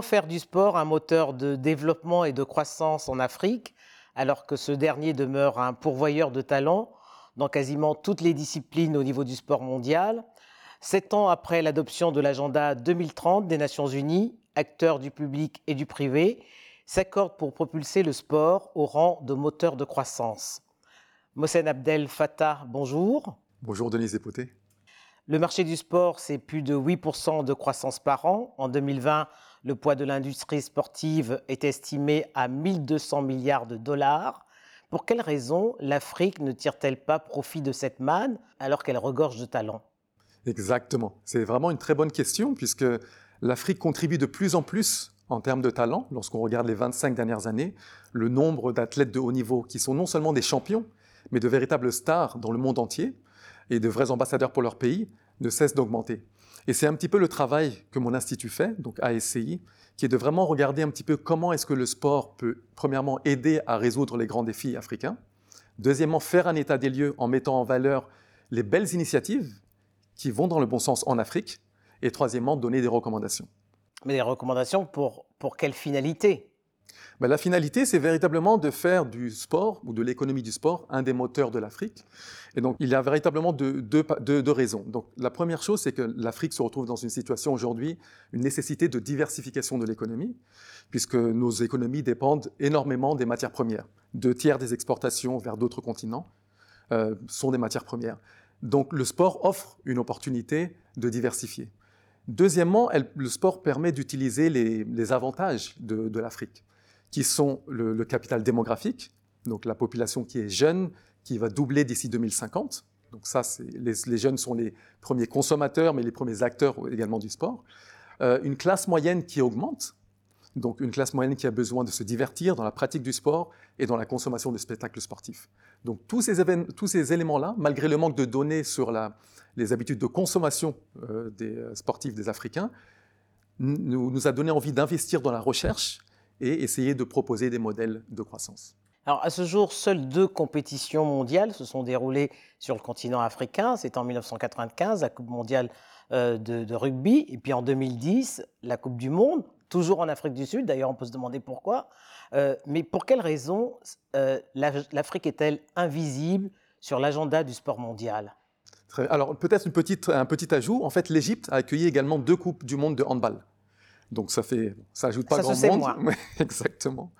Comment faire du sport un moteur de développement et de croissance en Afrique, alors que ce dernier demeure un pourvoyeur de talents dans quasiment toutes les disciplines au niveau du sport mondial? Sept ans après l'adoption de l'agenda 2030 des Nations Unies, acteurs du public et du privé s'accordent pour propulser le sport au rang de moteur de croissance. Mohsen Abdel Fattah, bonjour. Bonjour Denise Despoté. Le marché du sport, c'est plus de 8% de croissance par an. En 2020, le poids de l'industrie sportive est estimé à 1200 milliards de dollars. Pour quelles raisons l'Afrique ne tire-t-elle pas profit de cette manne alors qu'elle regorge de talents Exactement. C'est vraiment une très bonne question puisque l'Afrique contribue de plus en plus en termes de talent. Lorsqu'on regarde les 25 dernières années, le nombre d'athlètes de haut niveau qui sont non seulement des champions, mais de véritables stars dans le monde entier et de vrais ambassadeurs pour leur pays ne cesse d'augmenter. Et c'est un petit peu le travail que mon institut fait, donc ASCI, qui est de vraiment regarder un petit peu comment est-ce que le sport peut, premièrement, aider à résoudre les grands défis africains. Deuxièmement, faire un état des lieux en mettant en valeur les belles initiatives qui vont dans le bon sens en Afrique. Et troisièmement, donner des recommandations. Mais des recommandations pour, pour quelle finalité? Ben, la finalité, c'est véritablement de faire du sport ou de l'économie du sport un des moteurs de l'Afrique. Et donc, il y a véritablement deux, raisons. Donc, la première chose, c'est que l'Afrique se retrouve dans une situation aujourd'hui, une nécessité de diversification de l'économie, puisque nos économies dépendent énormément des matières premières. Deux tiers des exportations vers d'autres continents euh, sont des matières premières. Donc, le sport offre une opportunité de diversifier. Deuxièmement, le sport permet d'utiliser les, avantages de l'Afrique qui sont le, capital démographique, donc la population qui est jeune, qui va doubler d'ici 2050. Donc ça, les, les, jeunes sont les premiers consommateurs, mais les premiers acteurs également du sport. Euh, une classe moyenne qui augmente, donc une classe moyenne qui a besoin de se divertir dans la pratique du sport et dans la consommation de spectacles sportifs. Donc tous ces, tous ces éléments-là, malgré le manque de données sur la, les habitudes de consommation euh, des euh, sportifs des Africains, nous, nous a donné envie d'investir dans la recherche et essayer de proposer des modèles de croissance. Alors, à ce jour, seules deux compétitions mondiales se sont déroulées sur le continent africain. C'est en 1995, la Coupe mondiale euh, de, rugby, et puis en 2010, la Coupe du Monde, toujours en Afrique du Sud. D'ailleurs, on peut se demander pourquoi. Euh, mais pour quelles raisons euh, l'Afrique est-elle invisible sur l'agenda du sport mondial? Alors, peut-être un petit ajout. En fait, l'Égypte a accueilli également deux Coupes du Monde de handball. Donc ça fait, ça ajoute pas grand monde. exactement.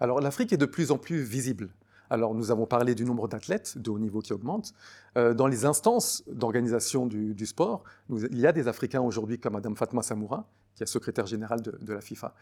Alors l'Afrique est de plus en plus visible. Alors nous avons parlé du nombre d'athlètes de haut niveau qui augmente. Euh, dans les instances d'organisation du, sport, il y a des Africains aujourd'hui comme Madame Fatma Samoura, qui est secrétaire générale de, la FIFA.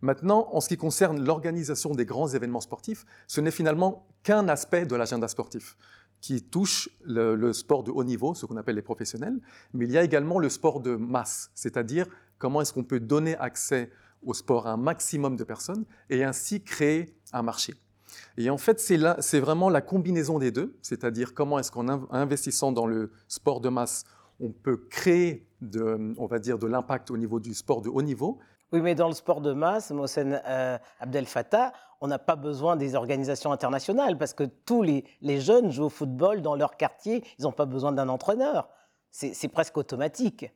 Maintenant, en ce qui concerne l'organisation des grands événements sportifs, ce n'est finalement qu'un aspect de l'agenda sportif qui touche le, sport de haut niveau, ce qu'on appelle les professionnels, mais il y a également le sport de masse, c'est-à-dire comment est-ce qu'on peut donner accès au sport à un maximum de personnes et ainsi créer un marché. Et en fait, c'est vraiment la combinaison des deux, c'est-à-dire comment est-ce qu'en investissant dans le sport de masse, on peut créer de, on va dire, de l'impact au niveau du sport de haut niveau. Oui, mais dans le sport de masse, Mohsen euh, Abdel Fattah, on n'a pas besoin des organisations internationales parce que tous les, jeunes jouent au football dans leur quartier, ils n'ont pas besoin d'un entraîneur. C'est presque automatique.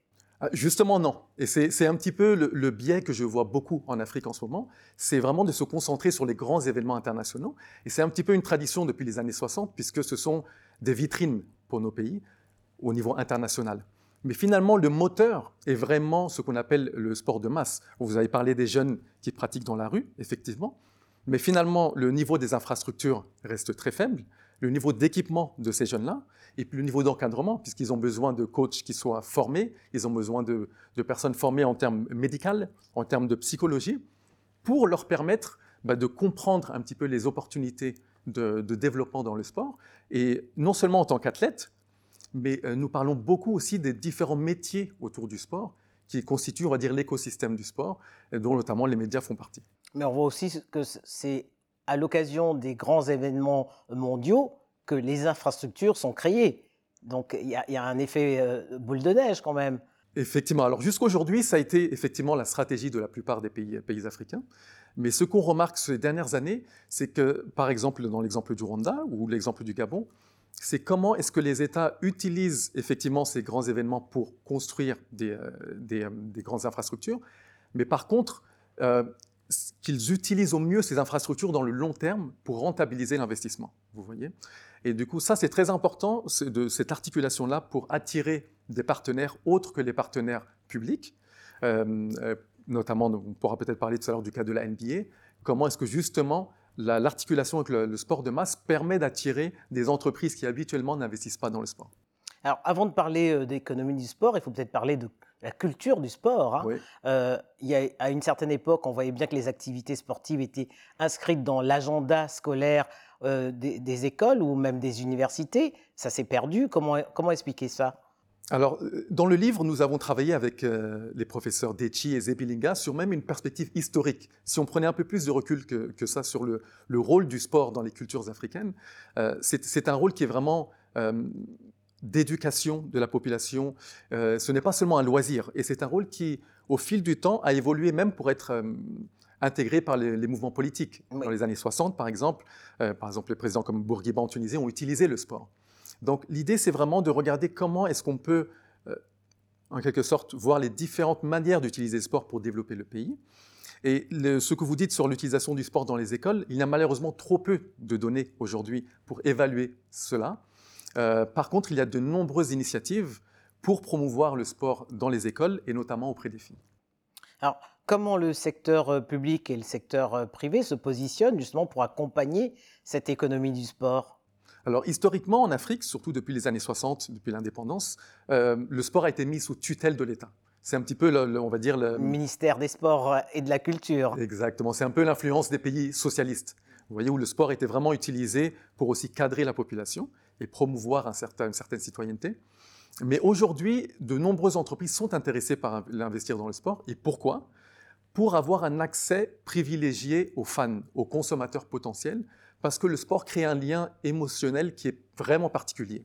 Ah, justement, non. Et c'est un petit peu le, biais que je vois beaucoup en Afrique en ce moment. C'est vraiment de se concentrer sur les grands événements internationaux. Et c'est un petit peu une tradition depuis les années 60, puisque ce sont des vitrines pour nos pays au niveau international. Mais finalement, le moteur est vraiment ce qu'on appelle le sport de masse. Vous avez parlé des jeunes qui pratiquent dans la rue, effectivement. Mais finalement, le niveau des infrastructures reste très faible le niveau d'équipement de ces jeunes-là et puis le niveau d'encadrement, puisqu'ils ont besoin de coachs qui soient formés, ils ont besoin de, personnes formées en termes médicaux, en termes de psychologie, pour leur permettre bah, de comprendre un petit peu les opportunités de, développement dans le sport. Et non seulement en tant qu'athlète, mais euh, nous parlons beaucoup aussi des différents métiers autour du sport qui constituent, on va dire, l'écosystème du sport, dont notamment les médias font partie. Mais on voit aussi que c'est à l'occasion des grands événements mondiaux que les infrastructures sont créées. Donc il y, a un effet euh, boule de neige quand même. Effectivement. Alors jusqu'aujourd'hui, ça a été effectivement la stratégie de la plupart des pays, pays africains. Mais ce qu'on remarque ces dernières années, c'est que, par exemple, dans l'exemple du Rwanda ou l'exemple du Gabon, c'est comment est-ce que les États utilisent effectivement ces grands événements pour construire des, euh, euh, des grandes infrastructures. Mais par contre, qu'ils utilisent au mieux ces infrastructures dans le long terme pour rentabiliser l'investissement. Vous voyez Et du coup, ça, c'est très important, de cette articulation-là pour attirer des partenaires autres que les partenaires publics. Euh, euh, notamment, on pourra peut-être parler tout à l'heure du cas de la NBA. Comment est-ce que justement l'articulation avec le, sport de masse permet d'attirer des entreprises qui habituellement n'investissent pas dans le sport Alors, avant de parler euh, d'économie du sport, il faut peut-être parler de la culture du sport. Hein. Euh, il y a, à une certaine époque, on voyait bien que les activités sportives étaient inscrites dans l'agenda scolaire euh, des, écoles ou même des universités. Ça s'est perdu. Comment, comment expliquer ça? Alors, euh, dans le livre, nous avons travaillé avec les professeurs Dechi et Zebilinga sur même une perspective historique. Si on prenait un peu plus de recul que, que ça sur le, le, rôle du sport dans les cultures africaines, c'est un rôle qui est vraiment d'éducation de la population. Euh, ce n'est pas seulement un loisir, et c'est un rôle qui, au fil du temps, a évolué même pour être euh, intégré par les, mouvements politiques. Dans les années 60, par exemple, euh, par exemple, les présidents comme Bourguiba en Tunisie ont utilisé le sport. Donc l'idée, c'est vraiment de regarder comment est-ce qu'on peut, en quelque sorte, voir les différentes manières d'utiliser le sport pour développer le pays. Et ce que vous dites sur l'utilisation du sport dans les écoles, il y a malheureusement trop peu de données aujourd'hui pour évaluer cela. Euh, par contre, il y a de nombreuses initiatives pour promouvoir le sport dans les écoles et notamment auprès des filles. Alors, comment le secteur euh, public et le secteur euh, privé se positionnent justement pour accompagner cette économie du sport? Alors historiquement, en Afrique, surtout depuis les années 60, depuis l'indépendance, le sport a été mis sous tutelle de l'État. C'est un petit peu, on va dire, le ministère des Sports et de la Culture. Exactement, c'est un peu l'influence des pays socialistes. Vous voyez où le sport était vraiment utilisé pour aussi cadrer la population et promouvoir un certain, une certaine citoyenneté. Mais aujourd'hui, de nombreuses entreprises sont intéressées par l'investir dans le sport. Et pourquoi? Pour avoir un accès privilégié aux fans, aux consommateurs potentiels, parce que le sport crée un lien émotionnel qui est vraiment particulier.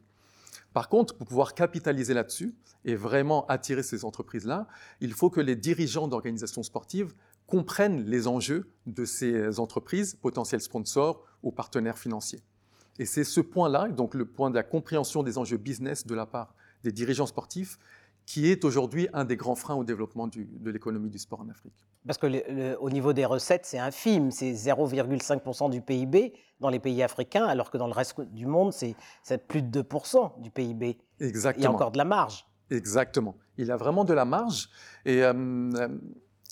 Par contre, pour pouvoir capitaliser là-dessus et vraiment attirer ces entreprises-là, il faut que les dirigeants d'organisations sportives comprennent les enjeux de ces entreprises, potentiels sponsors ou partenaires financiers. Et c'est ce point-là, donc le point de la compréhension des enjeux business de la part des dirigeants sportifs, qui est aujourd'hui un des grands freins au développement de l'économie du sport en Afrique. Parce que au niveau des recettes, c'est infime, c'est 0,5% du PIB dans les pays africains, alors que dans le reste du monde, c'est plus de 2% du PIB. Exactement. Il y a encore de la marge. Exactement. Il y a vraiment de la marge. Et, euh,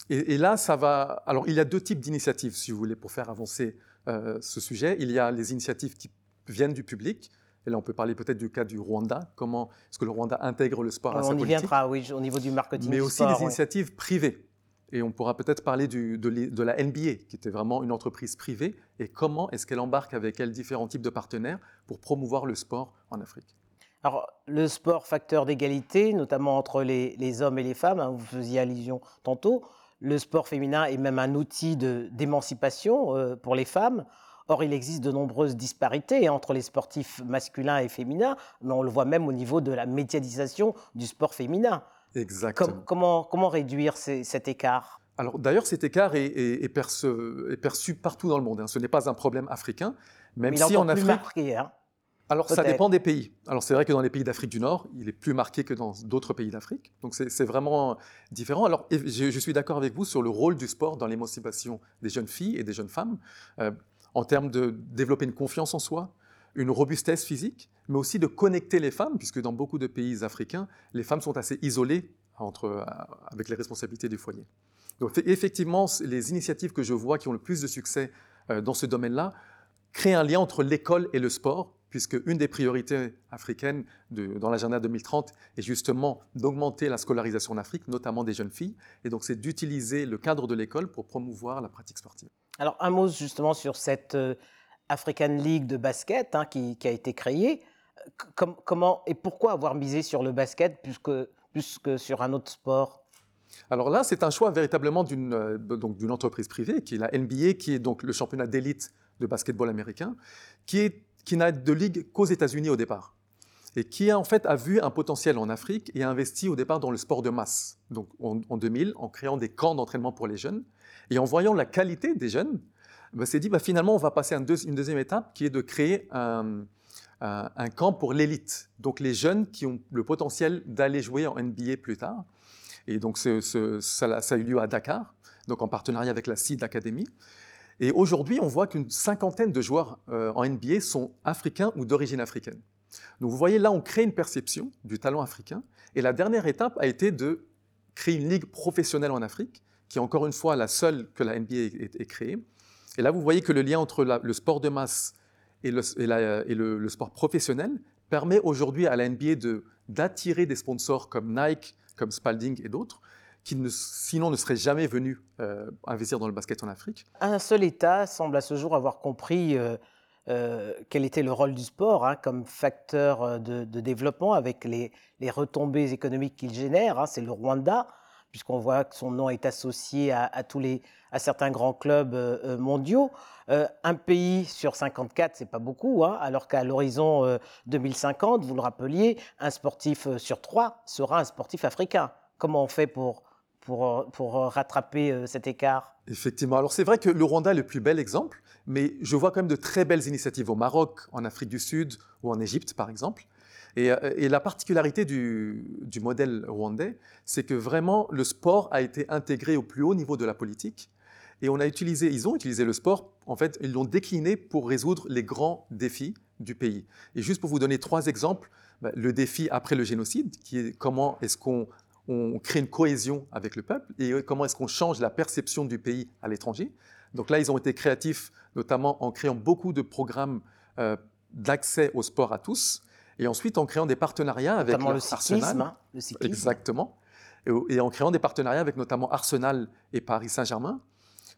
et, là, ça va. Alors, il y a deux types d'initiatives, si vous voulez, pour faire avancer euh, ce sujet. Il y a les initiatives qui viennent du public. Et là, on peut parler peut-être du cas du Rwanda. Comment est-ce que le Rwanda intègre le sport à sa politique On y viendra, oui, au niveau du marketing. Mais aussi des initiatives privées. Et on pourra peut-être parler du, de, la NBA, qui était vraiment une entreprise privée, et comment est-ce qu'elle embarque avec elle différents types de partenaires pour promouvoir le sport en Afrique? Alors, le sport, facteur d'égalité, notamment entre les, hommes et les femmes, hein, vous faisiez allusion tantôt. Le sport féminin est même un outil d'émancipation euh, pour les femmes. Or, il existe de nombreuses disparités entre les sportifs masculins et féminins, mais on le voit même au niveau de la médiatisation du sport féminin. Exactement. comment, comment réduire cet écart? Alors d'ailleurs, cet écart est, perçu, partout dans le monde. Hein. Ce n'est pas un problème africain, même si en Afrique. Marqué, hein alors ça dépend des pays. Alors c'est vrai que dans les pays d'Afrique du Nord, il est plus marqué que dans d'autres pays d'Afrique. Donc c'est vraiment différent. Alors je, je suis d'accord avec vous sur le rôle du sport dans l'émancipation des jeunes filles et des jeunes femmes. Euh, en termes de développer une confiance en soi, une robustesse physique, mais aussi de connecter les femmes, puisque dans beaucoup de pays africains, les femmes sont assez isolées entre, euh, avec les responsabilités du foyer. Donc effectivement, les initiatives que je vois qui ont le plus de succès euh, dans ce domaine-là créent un lien entre l'école et le sport, puisque une des priorités africaines dans l'agenda 2030 est justement d'augmenter la scolarisation en Afrique, notamment des jeunes filles, et donc c'est d'utiliser le cadre de l'école pour promouvoir la pratique sportive. Alors, un mot justement sur cette euh, African League de basket hein, qui, a été créée. comment et pourquoi avoir misé sur le basket plus que, sur un autre sport? Alors là, c'est un choix véritablement d'une euh, entreprise privée, qui est la NBA, qui est donc le championnat d'élite de basketball américain, qui qui n'a de ligue qu'aux États-Unis au départ, et qui en fait a vu un potentiel en Afrique et a investi au départ dans le sport de masse, donc en, en 2000, en créant des camps d'entraînement pour les jeunes, et en voyant la qualité des jeunes, on s'est dit bah, finalement on va passer à une, deuxième étape qui est de créer un, camp pour l'élite, donc les jeunes qui ont le potentiel d'aller jouer en NBA plus tard. Et donc, ça, a eu lieu à Dakar, donc en partenariat avec la CID Academy. Et aujourd'hui, on voit qu'une cinquantaine de joueurs euh, en NBA sont africains ou d'origine africaine. Donc vous voyez, là, on crée une perception du talent africain. Et la dernière étape a été de créer une ligue professionnelle en Afrique, qui est encore une fois la seule que la NBA ait, créée. Et là, vous voyez que le lien entre le sport de masse et, le, sport professionnel permet aujourd'hui à la NBA d'attirer des sponsors comme Nike, comme Spalding et d'autres, qui sinon ne seraient jamais venus euh, investir dans le basket en Afrique. Un seul État semble à ce jour avoir compris euh, euh, quel était le rôle du sport hein, comme facteur de, développement avec les, retombées économiques qu'il génère. Hein, c'est le Rwanda, puisqu'on voit que son nom est associé à, tous les, à certains grands clubs mondiaux. un pays sur 54, c'est pas beaucoup, hein, alors qu'à l'horizon 2050, vous le rappeliez, un sportif sur trois sera un sportif africain. Comment on fait pour pour, pour rattraper euh, cet écart Effectivement. Alors c'est vrai que le Rwanda est le plus bel exemple, mais je vois quand même de très belles initiatives au Maroc, en Afrique du Sud ou en Égypte, par exemple. Et, euh, la particularité du, du modèle rwandais, c'est que vraiment le sport a été intégré au plus haut niveau de la politique. Et on a utilisé, ils ont utilisé le sport, en fait, ils l'ont décliné pour résoudre les grands défis du pays. Et juste pour vous donner trois exemples, bah, le défi après le génocide, qui est comment est-ce qu'on on crée une cohésion avec le peuple et comment est-ce qu'on change la perception du pays à l'étranger. Donc là, ils ont été créatifs, notamment en créant beaucoup de programmes euh, d'accès au sport à tous, et ensuite en créant des partenariats avec notamment le cyclisme, hein, le cyclisme. Exactement. Et, en créant des partenariats avec notamment Arsenal et Paris Saint-Germain,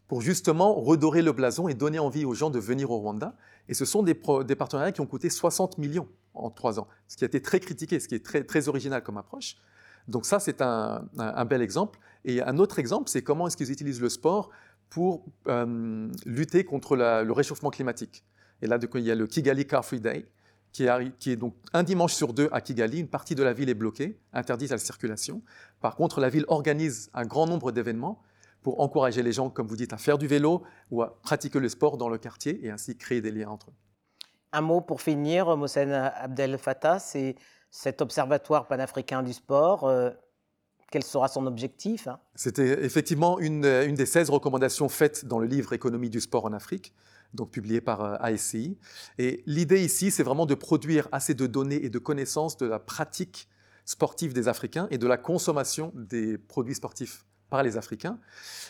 pour justement redorer le blason et donner envie aux gens de venir au Rwanda. Et ce sont des, des partenariats qui ont coûté 60 millions en trois ans, ce qui a été très critiqué, ce qui est très, très original comme approche. Donc ça, c'est un, bel exemple. Et un autre exemple, c'est comment est-ce qu'ils utilisent le sport pour euh, lutter contre le réchauffement climatique. Et là, il y a le Kigali Car Free Day, qui est, donc un dimanche sur deux à Kigali. Une partie de la ville est bloquée, interdite à la circulation. Par contre, la ville organise un grand nombre d'événements pour encourager les gens, comme vous dites, à faire du vélo ou à pratiquer le sport dans le quartier et ainsi créer des liens entre eux. Un mot pour finir, Mohsen Abdel Fattah, c'est cet observatoire panafricain du sport, euh, quel sera son objectif hein? C'était effectivement une, une, des 16 recommandations faites dans le livre Économie du sport en Afrique, donc publié par euh, ASCI. Et l'idée ici, c'est vraiment de produire assez de données et de connaissances de la pratique sportive des Africains et de la consommation des produits sportifs par les Africains.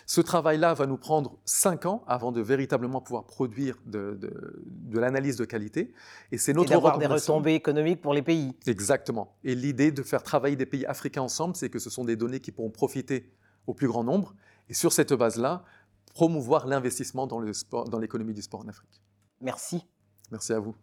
Ce travail-là va nous prendre cinq ans avant de véritablement pouvoir produire de, l'analyse de qualité. Et c'est notre et d'avoir des retombées économiques pour les pays. Exactement. Et l'idée de faire travailler des pays africains ensemble, c'est que ce sont des données qui pourront profiter au plus grand nombre. Et sur cette base-là, promouvoir l'investissement dans, le sport, dans l'économie du sport en Afrique. Merci. Merci à vous.